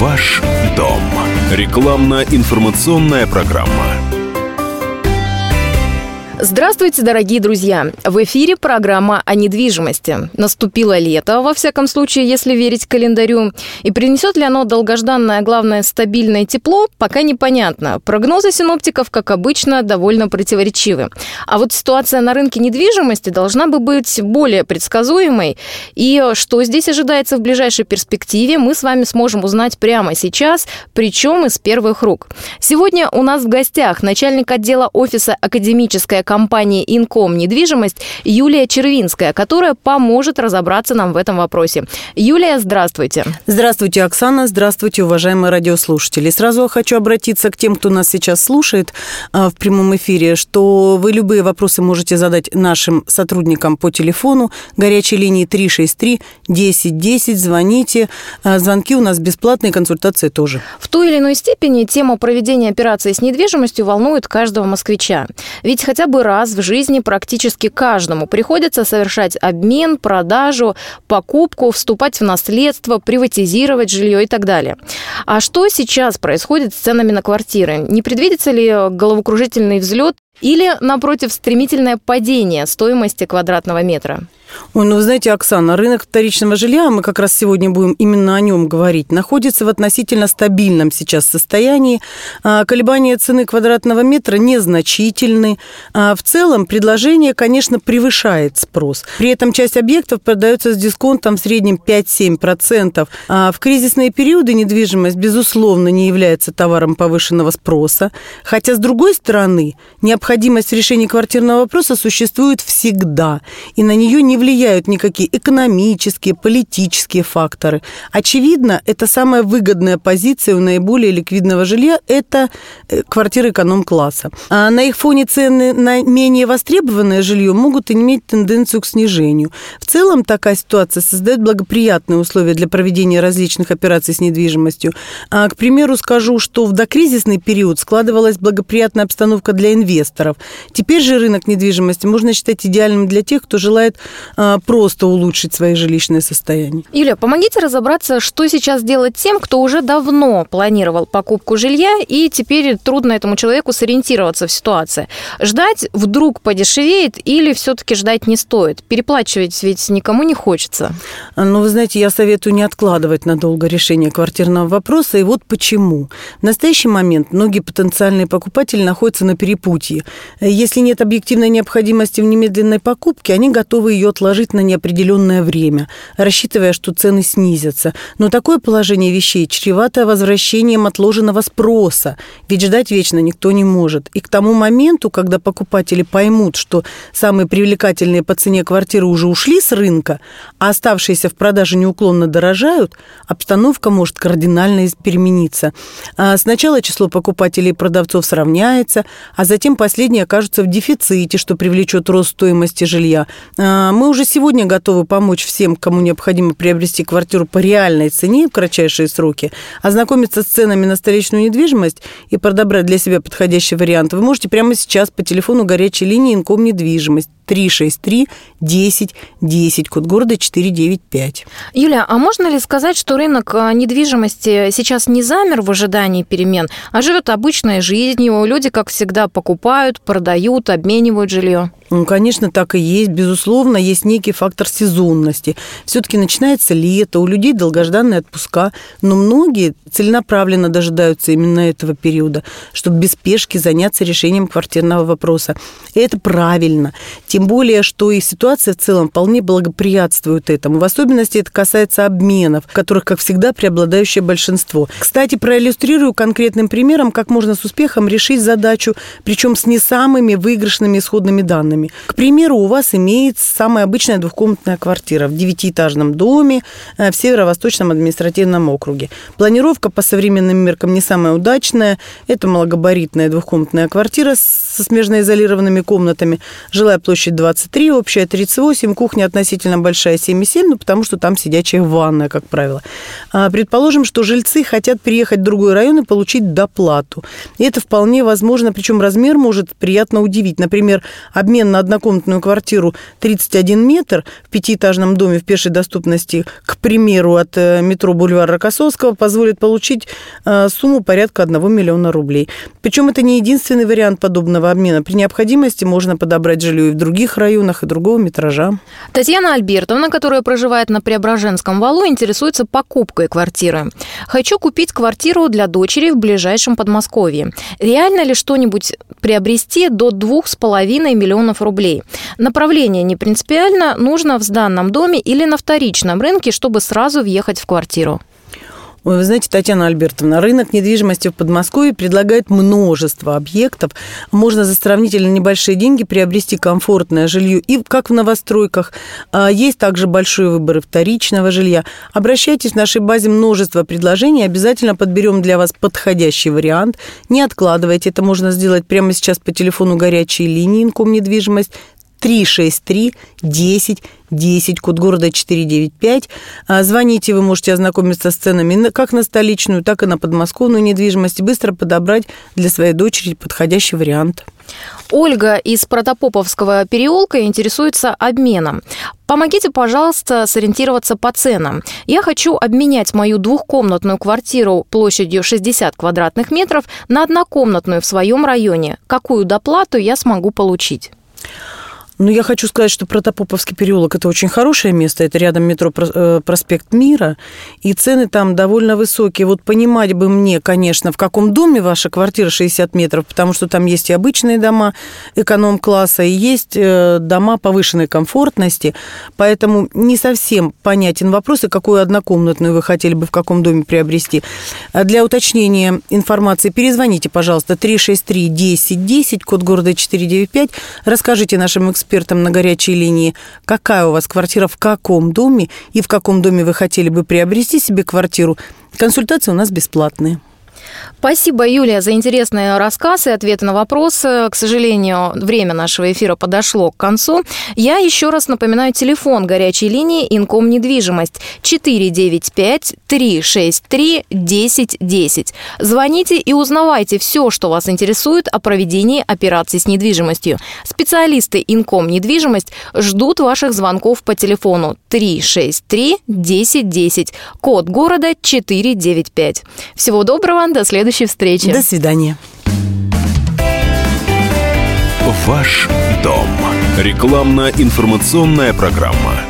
Ваш дом. Рекламно-информационная программа. Здравствуйте, дорогие друзья! В эфире программа о недвижимости. Наступило лето, во всяком случае, если верить календарю. И принесет ли оно долгожданное, главное, стабильное тепло, пока непонятно. Прогнозы синоптиков, как обычно, довольно противоречивы. А вот ситуация на рынке недвижимости должна бы быть более предсказуемой. И что здесь ожидается в ближайшей перспективе, мы с вами сможем узнать прямо сейчас, причем из первых рук. Сегодня у нас в гостях начальник отдела офиса академической компании «Инком недвижимость» Юлия Червинская, которая поможет разобраться нам в этом вопросе. Юлия, здравствуйте. Здравствуйте, Оксана. Здравствуйте, уважаемые радиослушатели. Сразу хочу обратиться к тем, кто нас сейчас слушает а, в прямом эфире, что вы любые вопросы можете задать нашим сотрудникам по телефону горячей линии 363 1010. Звоните. А, звонки у нас бесплатные, консультации тоже. В той или иной степени тема проведения операции с недвижимостью волнует каждого москвича. Ведь хотя бы раз в жизни практически каждому приходится совершать обмен, продажу, покупку, вступать в наследство, приватизировать жилье и так далее. А что сейчас происходит с ценами на квартиры? Не предвидится ли головокружительный взлет или, напротив, стремительное падение стоимости квадратного метра? Ой, ну вы знаете, Оксана, рынок вторичного жилья, мы как раз сегодня будем именно о нем говорить, находится в относительно стабильном сейчас состоянии. А, колебания цены квадратного метра незначительны. А, в целом предложение, конечно, превышает спрос. При этом часть объектов продается с дисконтом в среднем 5-7%. А в кризисные периоды недвижимость, безусловно, не является товаром повышенного спроса. Хотя, с другой стороны, необходимость в решении квартирного вопроса существует всегда. И на нее не влияют никакие экономические, политические факторы. Очевидно, это самая выгодная позиция у наиболее ликвидного жилья – это э, квартиры эконом-класса. А на их фоне цены на менее востребованное жилье могут иметь тенденцию к снижению. В целом такая ситуация создает благоприятные условия для проведения различных операций с недвижимостью. А, к примеру, скажу, что в докризисный период складывалась благоприятная обстановка для инвесторов. Теперь же рынок недвижимости можно считать идеальным для тех, кто желает просто улучшить свое жилищное состояние. Юля, помогите разобраться, что сейчас делать тем, кто уже давно планировал покупку жилья, и теперь трудно этому человеку сориентироваться в ситуации. Ждать вдруг подешевеет или все-таки ждать не стоит? Переплачивать ведь никому не хочется. Ну, вы знаете, я советую не откладывать надолго решение квартирного вопроса, и вот почему. В настоящий момент многие потенциальные покупатели находятся на перепутье. Если нет объективной необходимости в немедленной покупке, они готовы ее отложить на неопределенное время, рассчитывая, что цены снизятся. Но такое положение вещей чревато возвращением отложенного спроса, ведь ждать вечно никто не может. И к тому моменту, когда покупатели поймут, что самые привлекательные по цене квартиры уже ушли с рынка, а оставшиеся в продаже неуклонно дорожают, обстановка может кардинально перемениться. А сначала число покупателей и продавцов сравняется, а затем последние окажутся в дефиците, что привлечет рост стоимости жилья. А, мы уже сегодня готовы помочь всем, кому необходимо приобрести квартиру по реальной цене в кратчайшие сроки, ознакомиться с ценами на столичную недвижимость и подобрать для себя подходящий вариант. Вы можете прямо сейчас по телефону горячей линии Инком недвижимость 363 10 10, код города 495. Юля, а можно ли сказать, что рынок а, недвижимости сейчас не замер в ожидании перемен, а живет обычной жизнью? Люди, как всегда, покупают, продают, обменивают жилье? Ну, конечно, так и есть. Безусловно, есть некий фактор сезонности. Все-таки начинается лето, у людей долгожданные отпуска, но многие целенаправленно дожидаются именно этого периода, чтобы без спешки заняться решением квартирного вопроса. И это правильно. Тем более, что и ситуация в целом вполне благоприятствует этому. В особенности это касается обменов, в которых, как всегда, преобладающее большинство. Кстати, проиллюстрирую конкретным примером, как можно с успехом решить задачу, причем с не самыми выигрышными исходными данными. К примеру, у вас имеется самая обычная двухкомнатная квартира в девятиэтажном доме э, в Северо-Восточном административном округе. Планировка по современным меркам не самая удачная. Это малогабаритная двухкомнатная квартира со смежно изолированными комнатами. Жилая площадь площадь 23, общая 38, кухня относительно большая 7,7, ну, потому что там сидячая ванная, как правило. А, предположим, что жильцы хотят приехать в другой район и получить доплату. И это вполне возможно, причем размер может приятно удивить. Например, обмен на однокомнатную квартиру 31 метр в пятиэтажном доме в пешей доступности, к примеру, от э, метро Бульвар Рокоссовского, позволит получить э, сумму порядка 1 миллиона рублей. Причем это не единственный вариант подобного обмена. При необходимости можно подобрать жилье и в других районах, и другого метража. Татьяна Альбертовна, которая проживает на Преображенском валу, интересуется покупкой квартиры. Хочу купить квартиру для дочери в ближайшем Подмосковье. Реально ли что-нибудь приобрести до двух с половиной миллионов рублей? Направление не принципиально, нужно в сданном доме или на вторичном рынке, чтобы сразу въехать в квартиру. Вы знаете, Татьяна Альбертовна, рынок недвижимости в Подмосковье предлагает множество объектов. Можно за сравнительно небольшие деньги приобрести комфортное жилье и как в новостройках. А, есть также большой выбор вторичного жилья. Обращайтесь, в нашей базе множество предложений. Обязательно подберем для вас подходящий вариант. Не откладывайте. Это можно сделать прямо сейчас по телефону горячей линии Инком недвижимость 363 10 10, код города 495. А, звоните, вы можете ознакомиться с ценами как на столичную, так и на подмосковную недвижимость и быстро подобрать для своей дочери подходящий вариант. Ольга из Протопоповского переулка интересуется обменом. Помогите, пожалуйста, сориентироваться по ценам. Я хочу обменять мою двухкомнатную квартиру площадью 60 квадратных метров на однокомнатную в своем районе. Какую доплату я смогу получить? Ну, я хочу сказать, что Протопоповский переулок – это очень хорошее место. Это рядом метро э, Проспект Мира. И цены там довольно высокие. Вот понимать бы мне, конечно, в каком доме ваша квартира 60 метров, потому что там есть и обычные дома эконом-класса, и есть э, дома повышенной комфортности. Поэтому не совсем понятен вопрос, и какую однокомнатную вы хотели бы в каком доме приобрести. А для уточнения информации перезвоните, пожалуйста, 363 10 10, код города 495. Расскажите нашим экспертам, экспертом на горячей линии, какая у вас квартира, в каком доме и в каком доме вы хотели бы приобрести себе квартиру. Консультации у нас бесплатные. Спасибо, Юлия, за интересный рассказ и ответы на вопросы. К сожалению, время нашего эфира подошло к концу. Я еще раз напоминаю телефон горячей линии Инком недвижимость 495-363-1010. Звоните и узнавайте все, что вас интересует о проведении операций с недвижимостью. Специалисты Инком недвижимость ждут ваших звонков по телефону 363-1010, код города 495. Всего доброго, до следующей встречи. До свидания. Ваш дом. Рекламно-информационная программа.